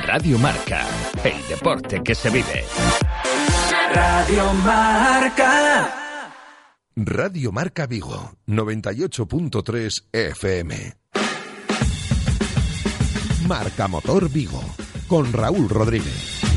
Radio Marca, el deporte que se vive. Radio Marca. Radio Marca Vigo, 98.3 FM. Marca Motor Vigo, con Raúl Rodríguez.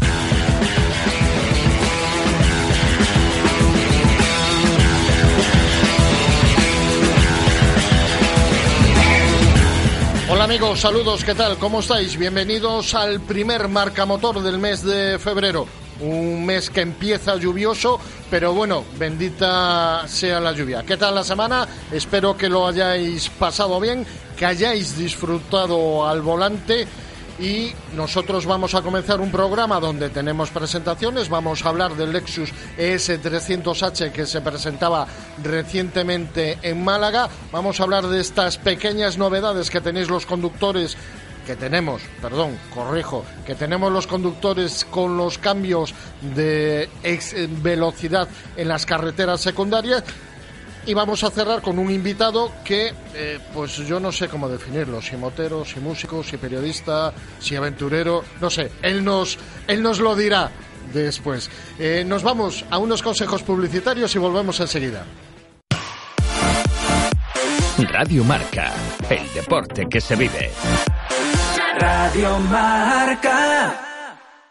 Amigos, saludos, ¿qué tal? ¿Cómo estáis? Bienvenidos al primer marca motor del mes de febrero. Un mes que empieza lluvioso, pero bueno, bendita sea la lluvia. ¿Qué tal la semana? Espero que lo hayáis pasado bien, que hayáis disfrutado al volante y nosotros vamos a comenzar un programa donde tenemos presentaciones. Vamos a hablar del Lexus E ES300H que se presentaba recientemente en Málaga. Vamos a hablar de estas pequeñas novedades que tenéis los conductores que tenemos, perdón, corrijo, que tenemos los conductores con los cambios de ex- velocidad en las carreteras secundarias y vamos a cerrar con un invitado que, eh, pues yo no sé cómo definirlo, si motero, si músico, si periodista, si aventurero, no sé, él nos, él nos lo dirá después. Eh, nos vamos a unos consejos publicitarios y volvemos enseguida. Radio Marca, el deporte que se vive. Radio Marca.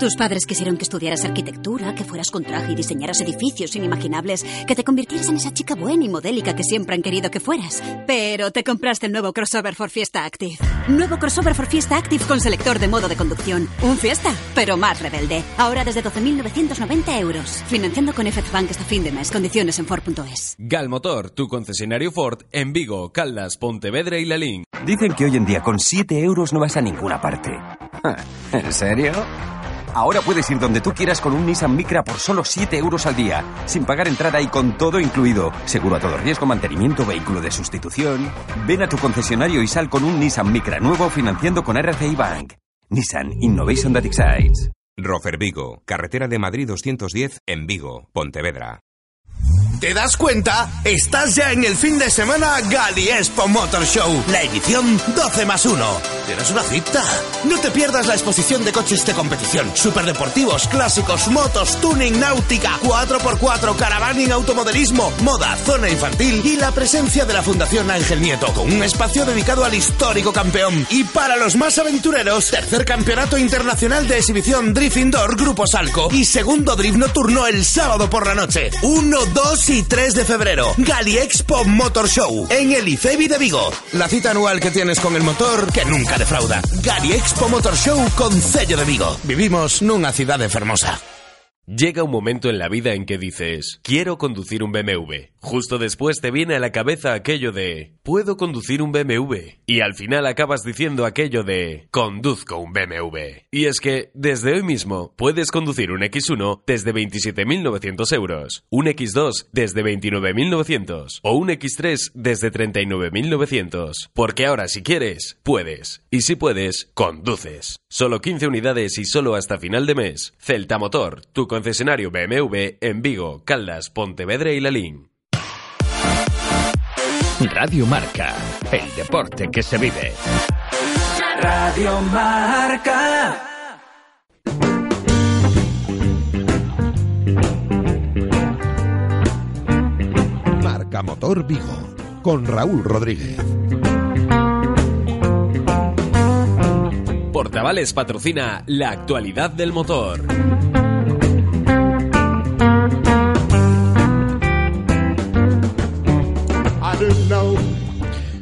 Tus padres quisieron que estudiaras arquitectura, que fueras con traje y diseñaras edificios inimaginables, que te convirtieras en esa chica buena y modélica que siempre han querido que fueras. Pero te compraste el nuevo crossover for Fiesta Active. Nuevo crossover for Fiesta Active con selector de modo de conducción. Un Fiesta, pero más rebelde. Ahora desde 12.990 euros. Financiando con FX Bank hasta fin de mes. Condiciones en Ford.es. Galmotor, tu concesionario Ford en Vigo, Caldas, Pontevedra y Lalín. Dicen que hoy en día con 7 euros no vas a ninguna parte. ¿En serio? Ahora puedes ir donde tú quieras con un Nissan Micra por solo 7 euros al día, sin pagar entrada y con todo incluido. Seguro a todo riesgo, mantenimiento, vehículo de sustitución. Ven a tu concesionario y sal con un Nissan Micra nuevo financiando con RCI Bank. Nissan Innovation That Excites. Rofer Vigo, carretera de Madrid 210 en Vigo, Pontevedra. ¿Te das cuenta? Estás ya en el fin de semana Gali Expo Motor Show, la edición 12 más 1. ¿Tienes una cita? No te pierdas la exposición de coches de competición, superdeportivos, clásicos, motos, tuning, náutica, 4x4, caravaning, automodelismo, moda, zona infantil y la presencia de la Fundación Ángel Nieto, con un espacio dedicado al histórico campeón. Y para los más aventureros, tercer campeonato internacional de exhibición Drift Indoor Grupo Salco y segundo Drift Nocturno el sábado por la noche. 1, 2 y 3 de febrero. Gali Expo Motor Show en el IFEBI de Vigo. La cita anual que tienes con el motor que nunca defrauda. Gali Expo Motor Show con sello de Vigo. Vivimos nunha cidade fermosa. Llega un momento en la vida en que dices, quiero conducir un BMW. Justo después te viene a la cabeza aquello de, puedo conducir un BMW. Y al final acabas diciendo aquello de, conduzco un BMW. Y es que, desde hoy mismo, puedes conducir un X1 desde 27.900 euros, un X2 desde 29.900 o un X3 desde 39.900. Porque ahora si quieres, puedes. Y si puedes, conduces. Solo 15 unidades y solo hasta final de mes. Celta Motor, tu concesionario BMW en Vigo, Caldas, Pontevedra y Lalín. Radio Marca, el deporte que se vive. Radio Marca. Marca Motor Vigo, con Raúl Rodríguez. Portavales patrocina la actualidad del motor.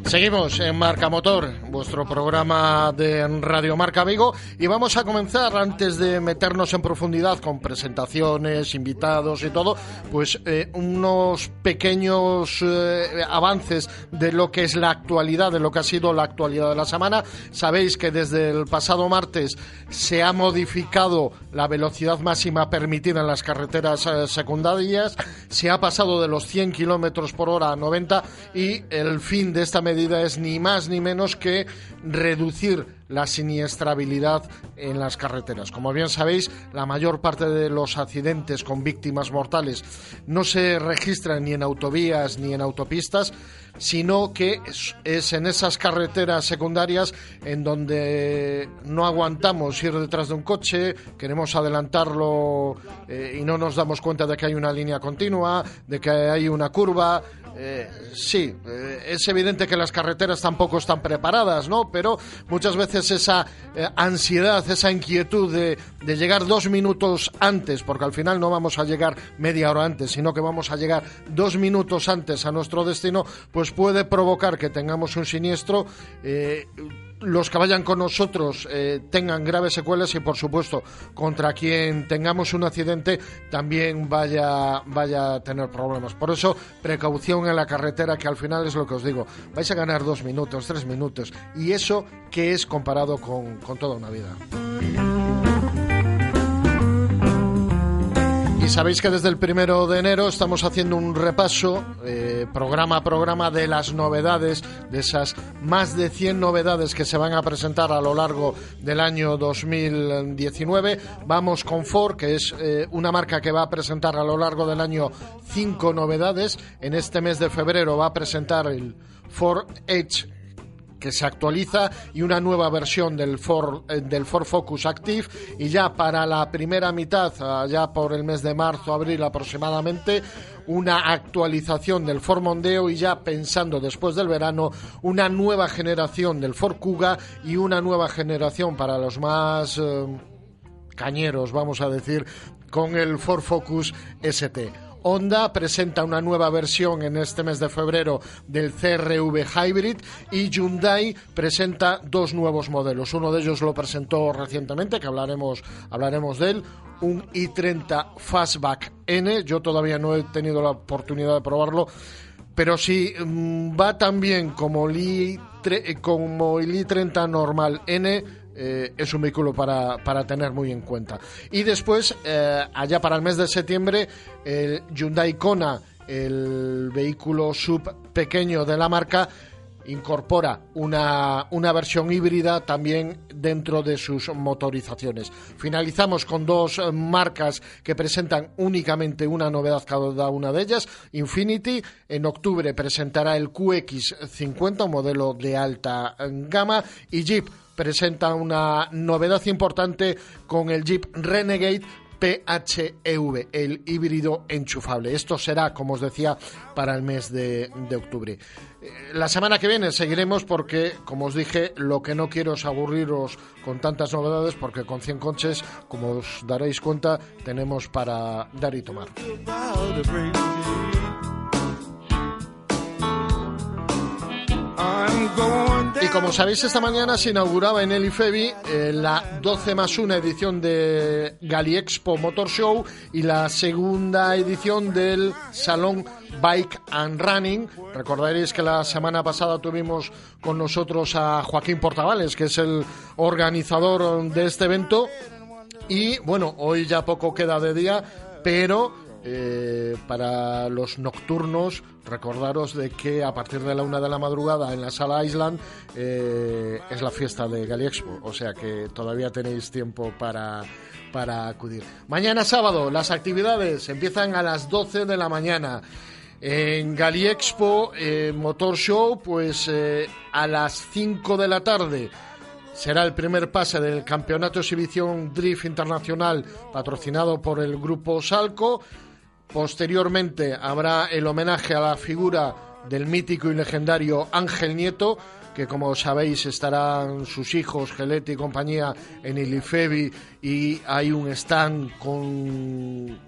Seguimos en Marca Motor. Vuestro programa de Radio Marca Vigo y vamos a comenzar antes de meternos en profundidad con presentaciones, invitados y todo, pues eh, unos pequeños eh, avances de lo que es la actualidad, de lo que ha sido la actualidad de la semana. Sabéis que desde el pasado martes se ha modificado la velocidad máxima permitida en las carreteras eh, secundarias, se ha pasado de los 100 kilómetros por hora a 90 y el fin de esta medida es ni más ni menos que reducir la siniestrabilidad en las carreteras. Como bien sabéis, la mayor parte de los accidentes con víctimas mortales no se registran ni en autovías ni en autopistas, sino que es, en esas carreteras secundarias en donde no aguantamos ir detrás de un coche, queremos adelantarlo eh, y no nos damos cuenta de que hay una línea continua, de que hay una curva, eh, sí, eh, es evidente que las carreteras tampoco están preparadas, ¿no? Pero muchas veces esa eh, ansiedad, esa inquietud de, de, llegar dos minutos antes, porque al final no vamos a llegar media hora antes, sino que vamos a llegar dos minutos antes a nuestro destino, pues puede provocar que tengamos un siniestro los que vayan con nosotros eh, tengan graves secuelas y por supuesto contra quien tengamos un accidente también vaya vaya a tener problemas. Por eso precaución en la carretera que al final es lo que os digo. Vais a ganar dos minutos tres minutos y eso que es comparado con, con toda una vida Y sabéis que desde el primero de enero estamos haciendo un repaso, eh, programa a programa, de las novedades, de esas más de 100 novedades que se van a presentar a lo largo del año 2019. Vamos con Ford, que es eh, una marca que va a presentar a lo largo del año cinco novedades. En este mes de febrero va a presentar el Ford Edge que se actualiza y una nueva versión del Ford, eh, del Ford Focus Active y ya para la primera mitad, ya por el mes de marzo, abril aproximadamente, una actualización del Ford Mondeo y ya pensando después del verano una nueva generación del Ford Kuga y una nueva generación para los más eh, cañeros, vamos a decir, con el Ford Focus ST. Honda presenta una nueva versión en este mes de febrero del CRV Hybrid y Hyundai presenta dos nuevos modelos. Uno de ellos lo presentó recientemente, que hablaremos, hablaremos de él, un i30 Fastback N. Yo todavía no he tenido la oportunidad de probarlo, pero si mm, va tan bien como el i30 normal N, eh, es un vehículo para, para, tener muy en cuenta. Y después, eh, allá para el mes de septiembre, el Hyundai Kona, el vehículo sub pequeño de la marca, incorpora una, una, versión híbrida también dentro de sus motorizaciones. Finalizamos con dos marcas que presentan únicamente una novedad cada una de ellas. Infinity en octubre presentará el QX50, un modelo de alta gama, y Jeep presenta una novedad importante con el Jeep Renegade PHEV, el híbrido enchufable. Esto será, como os decía, para el mes de, octubre. Eh, la semana que viene seguiremos porque, como os dije, lo que no quiero es aburriros con tantas novedades porque con 100 coches, como os daréis cuenta, tenemos para dar y tomar. Y como sabéis, esta mañana se inauguraba en el IFEBI eh, la 12 más 1 edición de Galiexpo Motor Show y la segunda edición del Salón Bike and Running. Recordaréis que la semana pasada tuvimos con nosotros a Joaquín Portavales, que es el organizador de este evento. Y bueno, hoy ya poco queda de día, pero eh, para los nocturnos, recordaros de que a partir de la una de la madrugada en la sala Island eh, es la fiesta de Galiexpo, o sea que todavía tenéis tiempo para, para acudir. Mañana sábado, las actividades empiezan a las 12 de la mañana. En Galiexpo eh, Motor Show, pues a las 5 de la tarde será el primer pase del Campeonato Exhibición Drift Internacional patrocinado por el Grupo Salco. Posteriormente habrá el homenaje a la figura del mítico y legendario Ángel Nieto, que como sabéis estarán sus hijos, Gelete y compañía, en el IFEBI y hay un stand con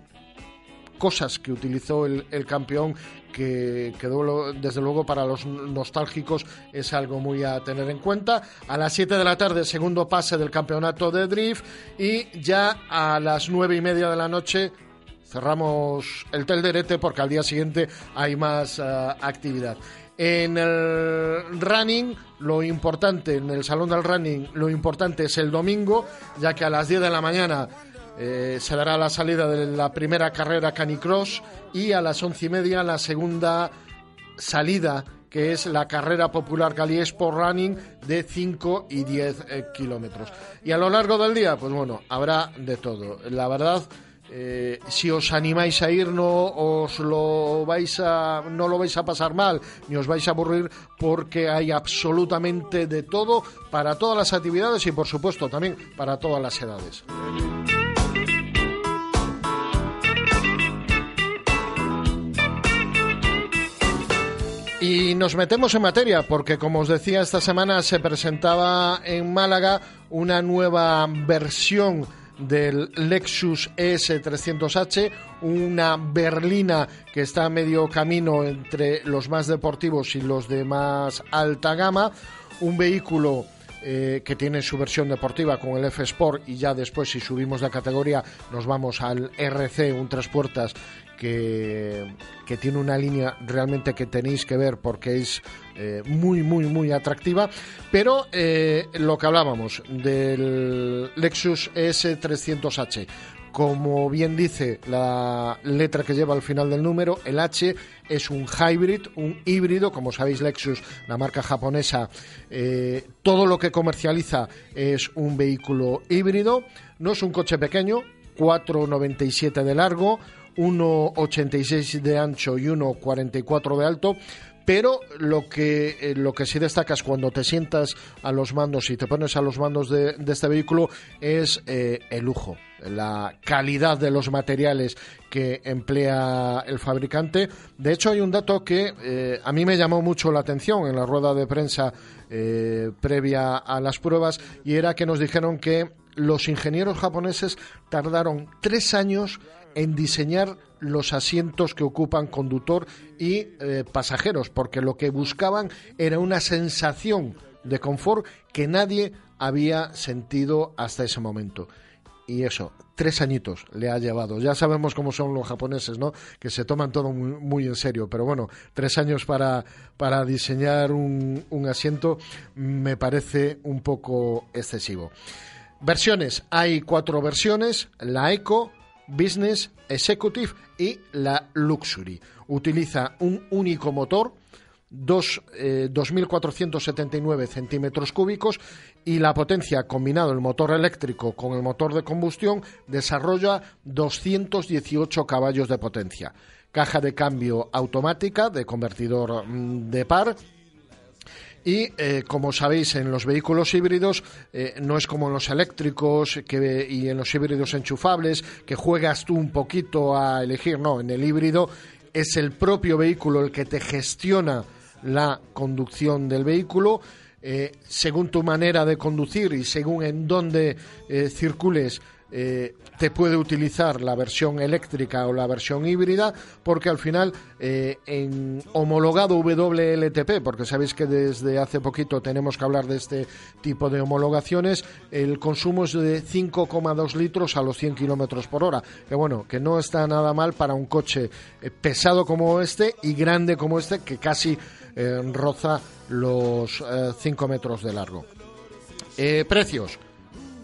cosas que utilizó el, campeón que quedó desde luego para los nostálgicos es algo muy a tener en cuenta. A las 7 de la tarde, segundo pase del campeonato de drift y ya a las nueve y media de la noche cerramos el telderete porque al día siguiente hay más eh, actividad. En el running, lo importante, en el salón del running, lo importante es el domingo, ya que a las 10 de la mañana eh, se dará la salida de la primera carrera Canicross y a las once y media la segunda salida que es la carrera popular Cali Sport Running de 5 y 10 eh, kilómetros. Y a lo largo del día, pues bueno, habrá de todo. La verdad, eh, si os animáis a ir no os lo vais a no lo vais a pasar mal ni os vais a aburrir porque hay absolutamente de todo para todas las actividades y por supuesto también para todas las edades. Y nos metemos en materia porque, como os decía, esta semana se presentaba en Málaga una nueva versión del Lexus ES300H, una berlina que está a medio camino entre los más deportivos y los de más alta gama, un vehículo eh, que tiene su versión deportiva con el F Sport y ya después si subimos la categoría nos vamos al RC, un tres puertas que, tiene una línea realmente que tenéis que ver porque es eh, muy, muy, muy atractiva. Pero eh, lo que hablábamos del Lexus S300H, como bien dice la letra que lleva al final del número, el H es un hybrid, un híbrido, como sabéis Lexus, la marca japonesa, eh, todo lo que comercializa es un vehículo híbrido, no es un coche pequeño, 4,97 de largo, 1,86 de ancho y 1,44 de alto. Pero lo que, eh, lo que sí destaca es cuando te sientas a los mandos y te pones a los mandos de, este vehículo es eh, el lujo, la calidad de los materiales que emplea el fabricante. De hecho, hay un dato que eh, a mí me llamó mucho la atención en la rueda de prensa previa a las pruebas y era que nos dijeron que los ingenieros japoneses tardaron tres años en diseñar los asientos que ocupan conductor y eh, pasajeros, porque lo que buscaban era una sensación de confort que nadie había sentido hasta ese momento. Y eso, tres añitos le ha llevado. Ya sabemos cómo son los japoneses, ¿no? Que se toman todo muy, en serio. Pero bueno, tres años para, para diseñar un, un asiento me parece un poco excesivo. Versiones, hay cuatro versiones, la Eco, Business, Executive y la Luxury. Utiliza un único motor, 2.479 eh, centímetros cúbicos y la potencia combinado el motor eléctrico con el motor de combustión desarrolla 218 caballos de potencia. Caja de cambio automática de convertidor mm, de par y eh, como sabéis, en los vehículos híbridos eh, no es como en los eléctricos que, y en los híbridos enchufables, que juegas tú un poquito a elegir. No, en el híbrido es el propio vehículo el que te gestiona la conducción del vehículo. Eh, según tu manera de conducir y según en dónde circules, eh, te puede utilizar la versión eléctrica o la versión híbrida, porque al final eh, en homologado WLTP, porque sabéis que desde hace poquito tenemos que hablar de este tipo de homologaciones, el consumo es de 5,2 litros a los 100 kilómetros por hora, que bueno, que no está nada mal para un coche eh, pesado como este y grande como este, que casi roza los 5 metros de largo. precios.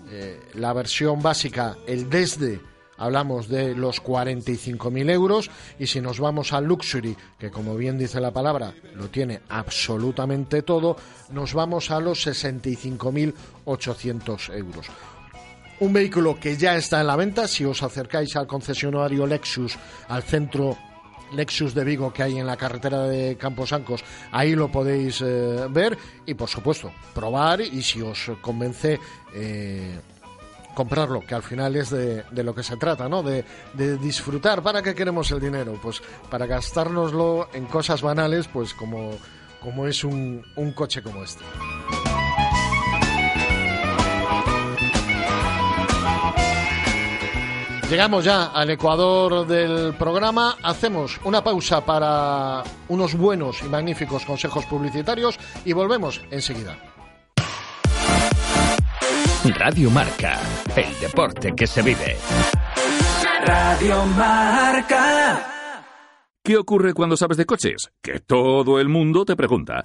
Eh, la versión básica, el desde, hablamos de los 45.000 euros y si nos vamos al luxury, que como bien dice la palabra, lo tiene absolutamente todo, nos vamos a los 65.800 euros. Un vehículo que ya está en la venta, si os acercáis al concesionario Lexus, al centro Lexus de Vigo que hay en la carretera de Camposancos, ahí lo podéis eh, ver y por supuesto probar y si os convence eh, comprarlo, que al final es de, lo que se trata, ¿no? De, disfrutar. ¿Para qué queremos el dinero? Pues para gastárnoslo en cosas banales, pues como, como es un, un coche como este. Llegamos ya al ecuador del programa. Hacemos una pausa para unos buenos y magníficos consejos publicitarios y volvemos enseguida. Radio Marca, el deporte que se vive. Radio Marca. ¿Qué ocurre cuando sabes de coches? Que todo el mundo te pregunta.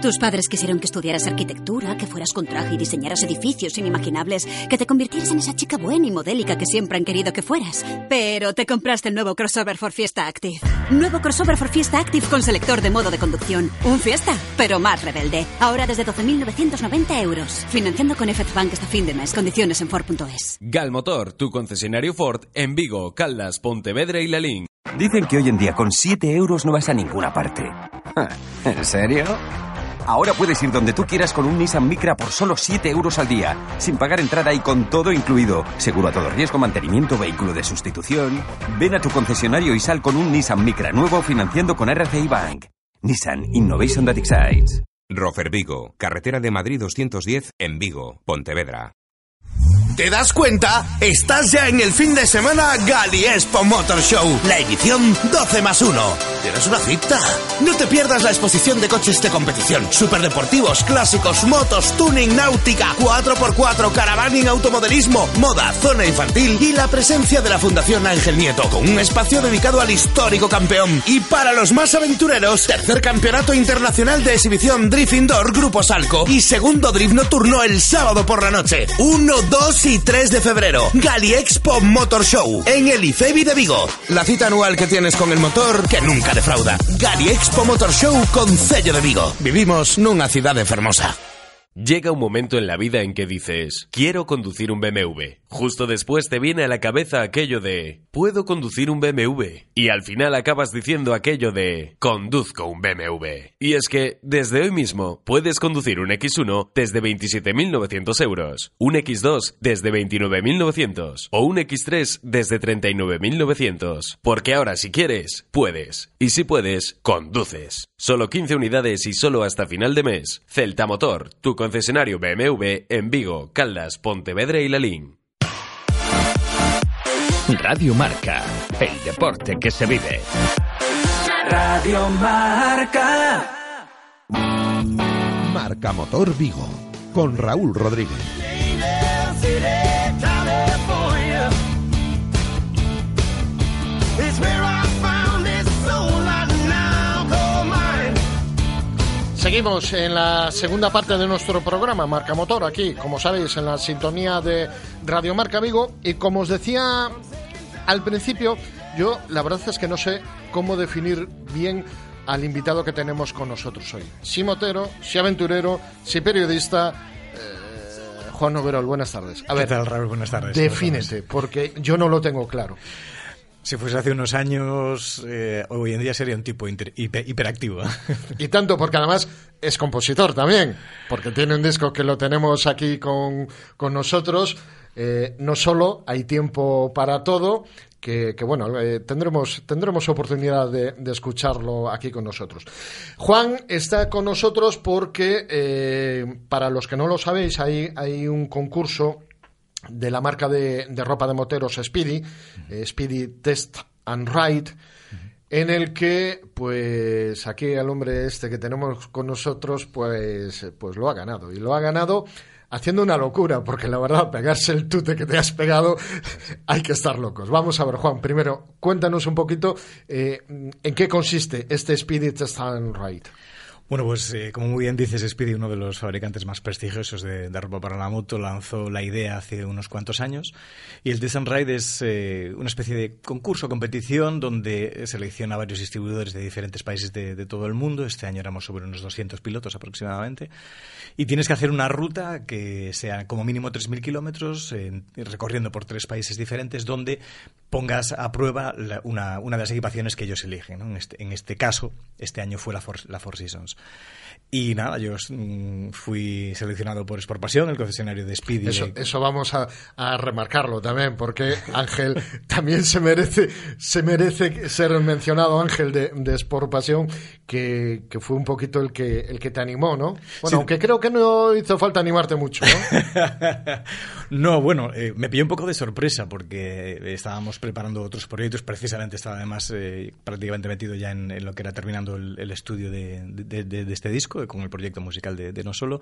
Tus padres quisieron que estudiaras arquitectura, que fueras con traje y diseñaras edificios inimaginables, que te convirtieras en esa chica buena y modélica que siempre han querido que fueras. Pero te compraste el nuevo crossover for Fiesta Active. Nuevo crossover for Fiesta Active con selector de modo de conducción. Un Fiesta, pero más rebelde. Ahora desde 12.990 euros. Financiando con FX Bank hasta fin de mes. Condiciones en Ford.es. Galmotor, tu concesionario Ford en Vigo, Caldas, Pontevedra y Lalín. Dicen que hoy en día con 7 euros no vas a ninguna parte. ¿En serio? Ahora puedes ir donde tú quieras con un Nissan Micra por solo 7 euros al día, sin pagar entrada y con todo incluido. Seguro a todo riesgo, mantenimiento, vehículo de sustitución. Ven a tu concesionario y sal con un Nissan Micra nuevo financiando con RCI Bank. Nissan Innovation That Excites. Rofer Vigo, carretera de Madrid 210 en Vigo, Pontevedra. ¿Te das cuenta? Estás ya en el fin de semana Gali Expo Motor Show, la edición 12 más 1. ¿Tienes una cita? No te pierdas la exposición de coches de competición, superdeportivos, clásicos, motos, tuning, náutica, 4x4, caravaning, automodelismo, moda, zona infantil y la presencia de la Fundación Ángel Nieto, con un espacio dedicado al histórico campeón. Y para los más aventureros, tercer campeonato internacional de exhibición Drift Indoor Grupo Salco y segundo Drift Nocturno el sábado por la noche. 1, 2 y 3 de febrero. Gali Expo Motor Show en el IFEBI de Vigo. La cita anual que tienes con el motor que nunca defrauda. Gali Expo Motor Show con sello de Vigo. Vivimos nunha cidade fermosa. Llega un momento en la vida en que dices, quiero conducir un BMW. Justo después te viene a la cabeza aquello de, puedo conducir un BMW. Y al final acabas diciendo aquello de, conduzco un BMW. Y es que, desde hoy mismo, puedes conducir un X1 desde 27.900 euros, un X2 desde 29.900 o un X3 desde 39.900. Porque ahora si quieres, puedes. Y si puedes, conduces. Solo 15 unidades y solo hasta final de mes. Celta Motor, tu concesionario BMW en Vigo, Caldas, Pontevedra y Lalín. Radio Marca, el deporte que se vive. Radio Marca. Marca Motor Vigo, con Raúl Rodríguez. Seguimos en la segunda parte de nuestro programa, Marca Motor, aquí, como sabéis, en la sintonía de Radio Marca Vigo. Y como os decía al principio, yo la verdad es que no sé cómo definir bien al invitado que tenemos con nosotros hoy. Si motero, si aventurero, si periodista. eh, Juan Noguerol, buenas tardes. A ¿Qué ver, tal, Raúl? Buenas tardes. defínete, porque yo no lo tengo claro. Si fuese hace unos años, eh, hoy en día sería un tipo inter- hiper- hiperactivo. Y tanto porque además es compositor también, porque tiene un disco que lo tenemos aquí con, con nosotros. Eh, no solo hay tiempo para todo, que, bueno, eh, tendremos, tendremos oportunidad de, de escucharlo aquí con nosotros. Juan está con nosotros porque, para los que no lo sabéis, hay, hay un concurso de la marca de, de ropa de moteros Speedy, eh, Speedy Test and Ride, en el que, pues, aquí el hombre este que tenemos con nosotros, pues, pues lo ha ganado. Y lo ha ganado haciendo una locura, porque la verdad, pegarse el tute que te has pegado, hay que estar locos. Vamos a ver, Juan, primero, cuéntanos un poquito eh, en qué consiste este Speedy Test and Ride. Bueno, pues eh, como muy bien dices, Speedy, uno de los fabricantes más prestigiosos de, de ropa para la moto, lanzó la idea hace unos cuantos años. Y el and Ride es eh, una especie de concurso, competición, donde selecciona varios distribuidores de diferentes países de, todo el mundo. Este año éramos sobre unos 200 pilotos aproximadamente. Y tienes que hacer una ruta que sea como mínimo 3.000 kilómetros, en- recorriendo por tres países diferentes, donde pongas a prueba la- una, una de las equipaciones que ellos eligen. ¿no? En, este, este caso, este año fue la Four, la Four Seasons. Y nada, yo mm, fui seleccionado por Sport Pasión, el concesionario de Speedy. Eso, eso vamos a, a, remarcarlo también, porque Ángel también se merece, se merece ser mencionado, Ángel de, de Sport Pasión, que, que, fue un poquito el que, el que te animó, ¿no? Bueno, sí. aunque creo que no hizo falta animarte mucho, ¿no? no, bueno, eh, me pilló un poco de sorpresa porque estábamos preparando otros proyectos, precisamente estaba además eh, prácticamente metido ya en, en, lo que era terminando el, el estudio de, de, de, este disco con el proyecto musical de, No Solo.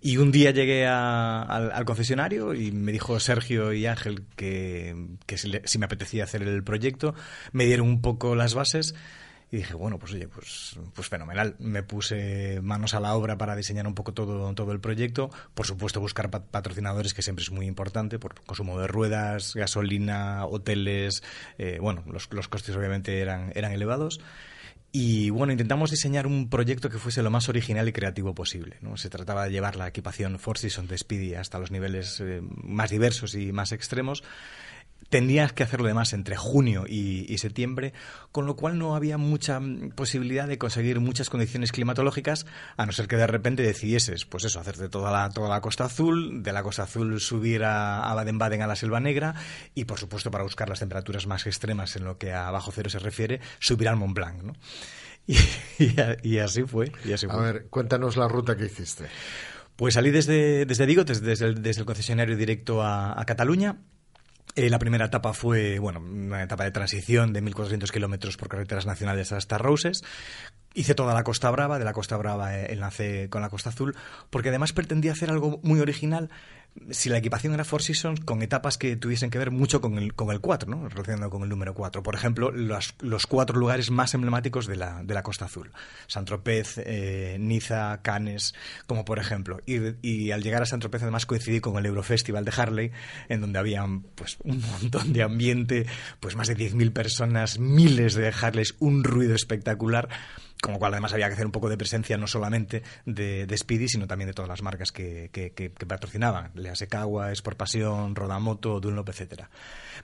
Y un día llegué al, al, concesionario y me dijo Sergio y Ángel que, que si, me apetecía hacer el proyecto. Me dieron un poco las bases. Y dije, bueno, pues oye, pues, pues fenomenal. Me puse manos a la obra para diseñar un poco todo, todo el proyecto. Por supuesto, buscar patrocinadores, que siempre es muy importante, por consumo de ruedas, gasolina, hoteles. Eh, bueno, los, los costes obviamente eran, eran elevados. Y bueno, intentamos diseñar un proyecto que fuese lo más original y creativo posible. ¿no? Se trataba de llevar la equipación Four Seasons de Speedy hasta los niveles eh, más diversos y más extremos. Tendrías que hacerlo además entre junio y, y, septiembre, con lo cual no había mucha posibilidad de conseguir muchas condiciones climatológicas, a no ser que de repente decidieses, pues eso, hacerte toda la, toda la costa azul, de la costa azul subir a, Baden-Baden a la Selva Negra y, por supuesto, para buscar las temperaturas más extremas en lo que a bajo cero se refiere, subir al Mont Blanc. ¿no? Y, y, y, así fue, y así a ver, cuéntanos la ruta que hiciste. Pues salí desde, desde Vigo, desde, desde, el, desde el concesionario directo a, a Cataluña, eh, la primera etapa fue, bueno, una etapa de transición de 1.400 kilómetros por carreteras nacionales hasta Roses. Hice toda la Costa Brava, de la Costa Brava eh, enlacé con la Costa Azul, porque además pretendía hacer algo muy original si la equipación era Four Seasons, con etapas que tuviesen que ver mucho con el, con el 4, ¿no? relacionado con el número 4. Por ejemplo, los, los cuatro lugares más emblemáticos de la, de la Costa Azul. Saint-Tropez, eh, Niza, Cannes, como por ejemplo. Y, al llegar a Saint-Tropez además coincidí con el Eurofestival de Harley, en donde había pues, un montón de ambiente, pues más de 10.000 personas, miles de Harleys, un ruido espectacular con lo cual además había que hacer un poco de presencia no solamente de, de Speedy, sino también de todas las marcas que, que patrocinaban, Leasecagua, Sport Pasión, Rodamoto, Dunlop, etcétera.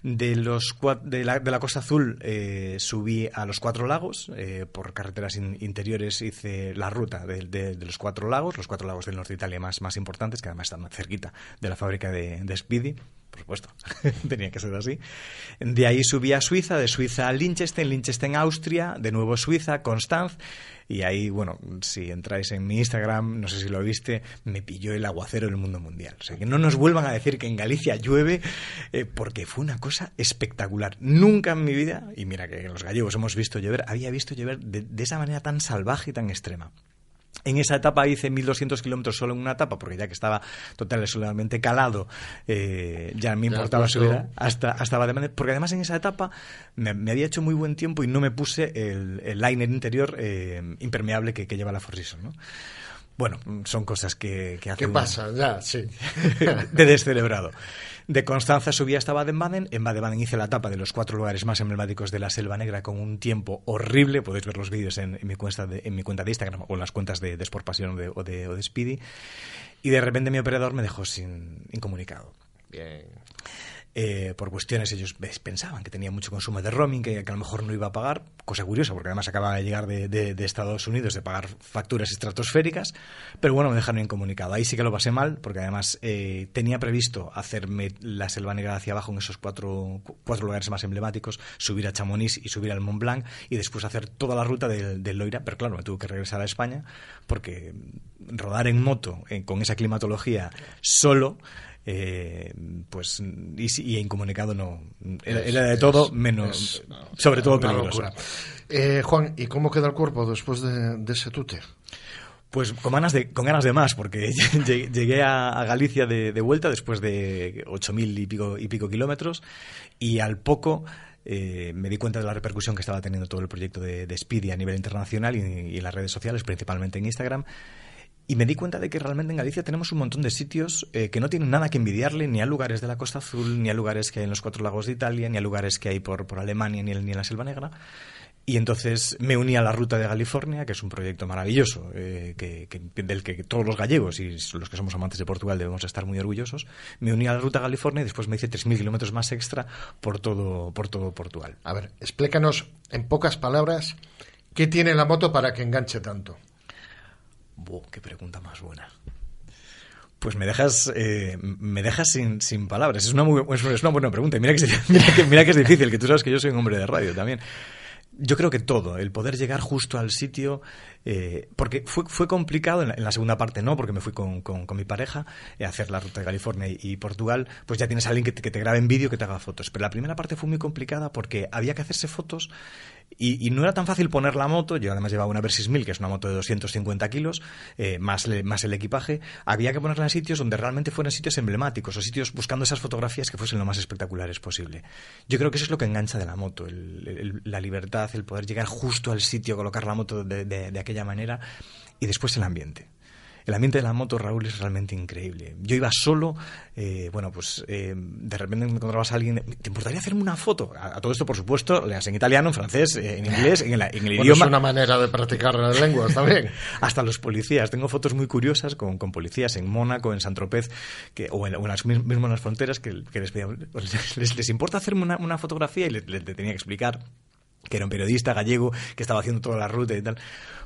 De, los, de, la, Costa Azul eh, subí a los Cuatro Lagos, eh, por carreteras in, interiores hice la ruta de, los Cuatro Lagos, los Cuatro Lagos del norte de Italia más, más importantes, que además están cerquita de la fábrica de, de Speedy, por supuesto, tenía que ser así. De ahí subí a Suiza, de Suiza a Liechtenstein, Liechtenstein, Austria, de nuevo Suiza, Constanz, y ahí, bueno, si entráis en mi Instagram, no sé si lo viste, me pilló el aguacero del mundo mundial. O sea, que no nos vuelvan a decir que en Galicia llueve, eh, porque fue una cosa espectacular. Nunca en mi vida, y mira que los gallegos hemos visto llover, había visto llover de, de esa manera tan salvaje y tan extrema. En esa etapa hice 1.200 kilómetros solo en una etapa, porque ya que estaba totalmente calado, eh, ya me importaba ya, subir hasta, hasta Baden Porque además en esa etapa me, me, había hecho muy buen tiempo y no me puse el, el liner interior eh, impermeable que, que, lleva la Forrison, ¿no? Bueno, son cosas que, que hace ¿Qué pasa? Ya, sí. de descelebrado. De Constanza subí hasta Baden-Baden. En Baden-Baden hice la etapa de los cuatro lugares más emblemáticos de la Selva Negra con un tiempo horrible. Podéis ver los vídeos en, en, mi, cuenta de, en mi cuenta de Instagram o en las cuentas de, de Sport o de, o, de, o de Speedy. Y de repente mi operador me dejó sin incomunicado. Bien. Eh, por cuestiones ellos pensaban que tenía mucho consumo de roaming, que, a lo mejor no iba a pagar, cosa curiosa porque además acababa de llegar de, Estados Unidos de pagar facturas estratosféricas, pero bueno, me dejaron incomunicado. Ahí sí que lo pasé mal porque además eh, tenía previsto hacerme la selva negra hacia abajo en esos cuatro, cuatro lugares más emblemáticos, subir a Chamonix y subir al Mont Blanc y después hacer toda la ruta del de Loira, pero claro, me tuve que regresar a España porque rodar en moto eh, con esa climatología solo eh, pues y, y, incomunicado no. Era, era de todo es, menos es, no, sobre todo peligroso. eh, Juan y cómo queda el cuerpo después de, de ese tute pues con ganas de, con ganas de más, porque llegué a, a Galicia de, de, vuelta después de 8.000 y pico, y pico kilómetros y al poco eh, me di cuenta de la repercusión que estaba teniendo todo el proyecto de, de Speedy a nivel internacional y, y en las redes sociales, principalmente en Instagram. Y me di cuenta de que realmente en Galicia tenemos un montón de sitios eh, que no tienen nada que envidiarle ni a lugares de la Costa Azul, ni a lugares que hay en los cuatro lagos de Italia, ni a lugares que hay por, por Alemania, ni, ni en la Selva Negra. Y entonces me uní a la Ruta de California, que es un proyecto maravilloso, eh, que, del que todos los gallegos y los que somos amantes de Portugal debemos estar muy orgullosos. Me uní a la Ruta California y después me hice 3.000 kilómetros más extra por todo, por todo Portugal. A ver, explícanos en pocas palabras qué tiene la moto para que enganche tanto. Buh, qué pregunta más buena. Pues me dejas, eh, me dejas sin, sin palabras. Es una, muy, es una buena pregunta. Mira que, mira, que, mira que es difícil, que tú sabes que yo soy un hombre de radio también. Yo creo que todo, el poder llegar justo al sitio, eh, porque fue, fue complicado, en la, segunda parte no, porque me fui con, con, mi pareja eh, a hacer la ruta de California y, Portugal, pues ya tienes a alguien que te, que te grabe en vídeo, que te haga fotos. Pero la primera parte fue muy complicada porque había que hacerse fotos y, no era tan fácil poner la moto, yo además llevaba una Versys 1000, que es una moto de 250 kilos, eh, más, más el equipaje, había que ponerla en sitios donde realmente fueran sitios emblemáticos o sitios buscando esas fotografías que fuesen lo más espectaculares posible. Yo creo que eso es lo que engancha de la moto, la libertad, el poder llegar justo al sitio, colocar la moto de aquella manera y después el ambiente el ambiente de la moto, Raúl, es realmente increíble. Yo iba solo, eh, bueno, pues eh, de repente encontrabas a alguien, ¿te importaría hacerme una foto? A, todo esto, por supuesto, leas en italiano, en francés, eh, en inglés, en, el idioma. Es una manera de practicar las lenguas también. Hasta los policías. Tengo fotos muy curiosas con, con policías en Mónaco, en Saint-Tropez, que, o en, las mismas fronteras, que, les, les, les, importa hacerme una, una fotografía y les tenía que explicar que era un periodista gallego que estaba haciendo toda la ruta y tal.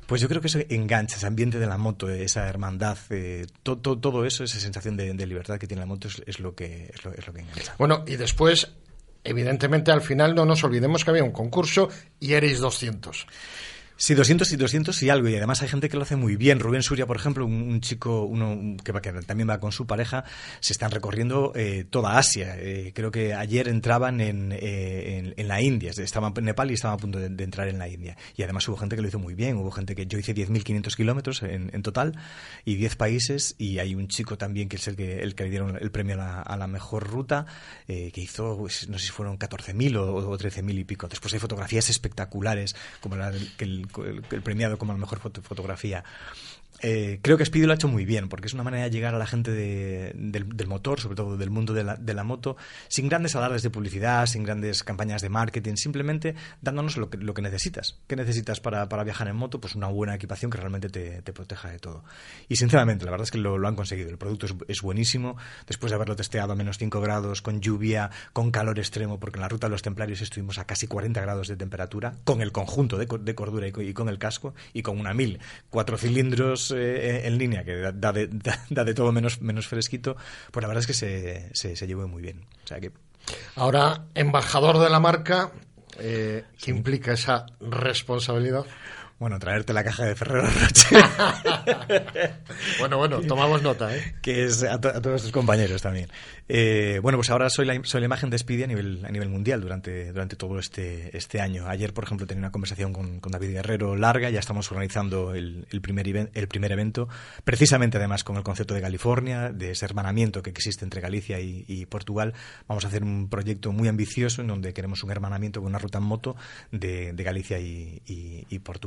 Pues yo creo que eso engancha, ese ambiente de la moto, esa hermandad, eh, todo eso, esa sensación de, libertad que tiene la moto es, lo que, es, lo, es lo que engancha. Bueno, y después, evidentemente, al final no nos olvidemos que había un concurso y erais 200. Sí, 200 y 200 y algo. Y además hay gente que lo hace muy bien. Rubén Suria, por ejemplo, un, chico uno que, que, también va con su pareja, se están recorriendo eh, toda Asia. Eh, creo que ayer entraban eh, en, la India. Estaban en Nepal y estaban a punto de, entrar en la India. Y además hubo gente que lo hizo muy bien. Hubo gente que yo hice 10.500 kilómetros en, en, total y 10 países. Y hay un chico también que es el que, el que le dieron el premio a la, mejor ruta, que hizo, pues, no sé si fueron 14.000 o, o 13.000 y pico. Después hay fotografías espectaculares, como la que el el, premiado como la mejor fotografía. Eh, creo que Speedy lo ha hecho muy bien, porque es una manera de llegar a la gente del, motor, sobre todo del mundo de la, moto, sin grandes alardes de publicidad, sin grandes campañas de marketing, simplemente dándonos lo que, necesitas. ¿Qué necesitas para, viajar en moto? Pues una buena equipación que realmente te, proteja de todo. Y sinceramente, la verdad es que lo, han conseguido. El producto es, buenísimo. Después de haberlo testeado a menos 5 grados, con lluvia, con calor extremo, porque en la ruta de los templarios estuvimos a casi 40 grados de temperatura, con el conjunto de, cordura y con, el casco, y con una 1000, cuatro cilindros eh, en línea, que da de, da de, todo menos, menos fresquito, pues la verdad es que se, se, se llevó muy bien. O sea que... Ahora, embajador de la marca, eh, ¿qué implica esa responsabilidad? Bueno, traerte la caja de Ferrero Rocher. bueno, bueno, tomamos nota, ¿eh? Que es a, todos nuestros compañeros también. Eh, bueno, pues ahora soy la, soy la imagen de Speedy a nivel, a nivel mundial durante, durante todo este, este año. Ayer, por ejemplo, tenía una conversación con, con David Guerrero larga. Ya estamos organizando el, el, primer, el primer evento, precisamente además con el concepto de California, de ese hermanamiento que existe entre Galicia y, Portugal. Vamos a hacer un proyecto muy ambicioso en donde queremos un hermanamiento con una ruta en moto de, de Galicia y, y Portugal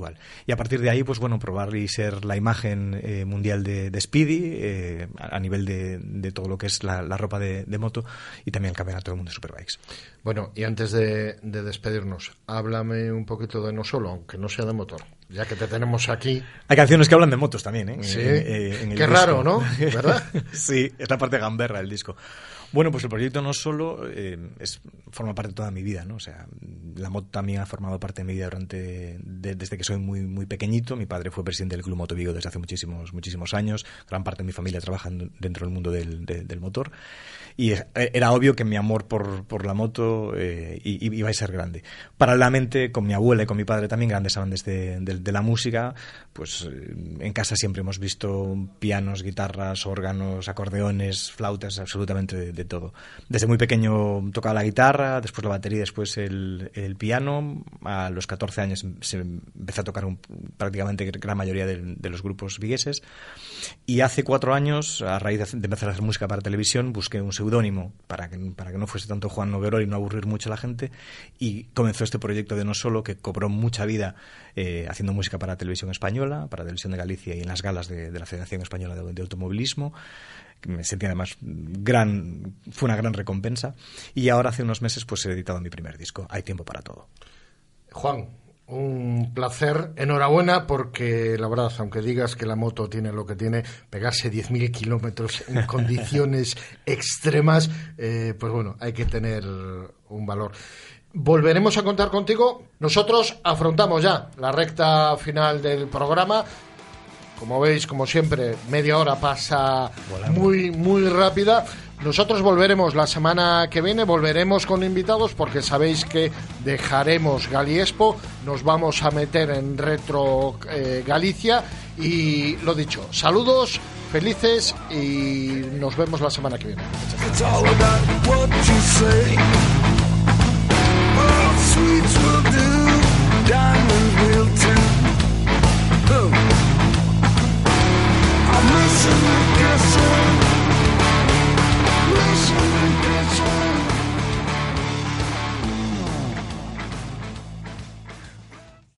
y a partir de ahí, pues bueno, probar y ser la imagen eh, mundial de, Speedy eh, a nivel de, todo lo que es la, ropa de, moto y también el campeonato del mundo de Superbikes. Bueno, y antes de, despedirnos, háblame un poquito de no solo, aunque no sea de motor, ya que te tenemos aquí. Hay canciones que hablan de motos también, ¿eh? Sí, qué raro, ¿no? ¿Verdad? sí, es la parte gamberra del disco. Bueno, pues el proyecto no solo eh, es, forma parte de toda mi vida, ¿no? O sea, la moto también ha formado parte de mi vida durante, desde que soy muy, muy pequeñito. Mi padre fue presidente del Club Moto Vigo desde hace muchísimos, muchísimos años. Gran parte de mi familia trabaja dentro del mundo del, del motor. Y era obvio que mi amor por, por la moto eh, iba a ser grande. Paralelamente, con mi abuela y con mi padre también, grandes amantes de, de, la música, pues eh, en casa siempre hemos visto pianos, guitarras, órganos, acordeones, flautas, absolutamente de, todo. Desde muy pequeño tocaba la guitarra, después la batería, después el, el piano. A los 14 años se empecé a tocar un, prácticamente gran mayoría de, los grupos vigueses. Y hace cuatro años, a raíz de, empezar a hacer música para televisión, busqué un seudónimo para que, para que no fuese tanto Juan Noguerol y no aburrir mucho a la gente. Y comenzó este proyecto de No Solo, que cobró mucha vida eh, haciendo música para televisión española, para televisión de Galicia y en las galas de, la Federación Española de, Automovilismo me sentí además gran fue una gran recompensa. Y ahora hace unos meses pues he editado mi primer disco. Hay tiempo para todo. Juan un placer, enhorabuena porque la verdad, aunque digas que la moto tiene lo que tiene, pegarse 10.000 kilómetros en condiciones extremas, eh, pues bueno, hay que tener un valor. Volveremos a contar contigo. Nosotros afrontamos ya la recta final del programa como veis, como siempre, media hora pasa muy, muy rápida. Nosotros volveremos la semana que viene, volveremos con invitados porque sabéis que dejaremos Galiespo, nos vamos a meter en Retro eh, Galicia. Y lo dicho, saludos, felices y nos vemos la semana que viene.